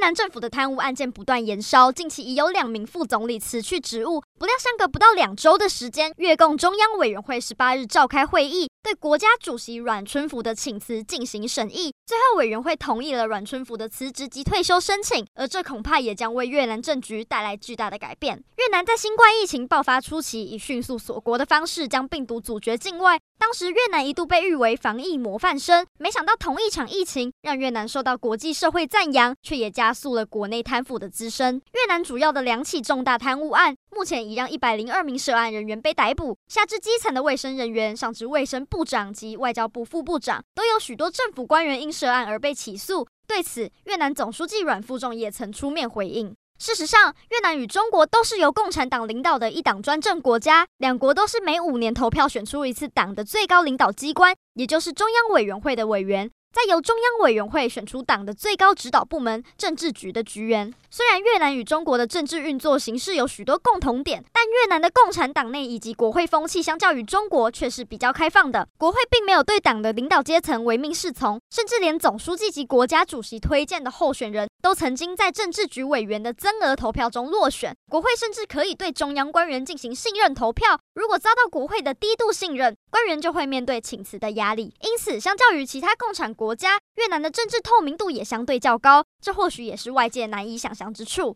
越南政府的贪污案件不断延烧，近期已有两名副总理辞去职务。不料相隔不到两周的时间，越共中央委员会十八日召开会议，对国家主席阮春福的请辞进行审议。最后委员会同意了阮春福的辞职及退休申请，而这恐怕也将为越南政局带来巨大的改变。越南在新冠疫情爆发初期，以迅速锁国的方式将病毒阻绝境外。当时越南一度被誉为防疫模范生，没想到同一场疫情让越南受到国际社会赞扬，却也加速了国内贪腐的滋生。越南主要的两起重大贪污案，目前已让一百零二名涉案人员被逮捕，下至基层的卫生人员，上至卫生部长及外交部副部长，都有许多政府官员因涉案而被起诉。对此，越南总书记阮富仲也曾出面回应。事实上，越南与中国都是由共产党领导的一党专政国家，两国都是每五年投票选出一次党的最高领导机关，也就是中央委员会的委员。再由中央委员会选出党的最高指导部门政治局的局员。虽然越南与中国的政治运作形式有许多共同点，但越南的共产党内以及国会风气相较于中国却是比较开放的。国会并没有对党的领导阶层唯命是从，甚至连总书记及国家主席推荐的候选人都曾经在政治局委员的增额投票中落选。国会甚至可以对中央官员进行信任投票，如果遭到国会的低度信任，官员就会面对请辞的压力。因此，相较于其他共产国家，越南的政治透明度也相对较高，这或许也是外界难以想象之处。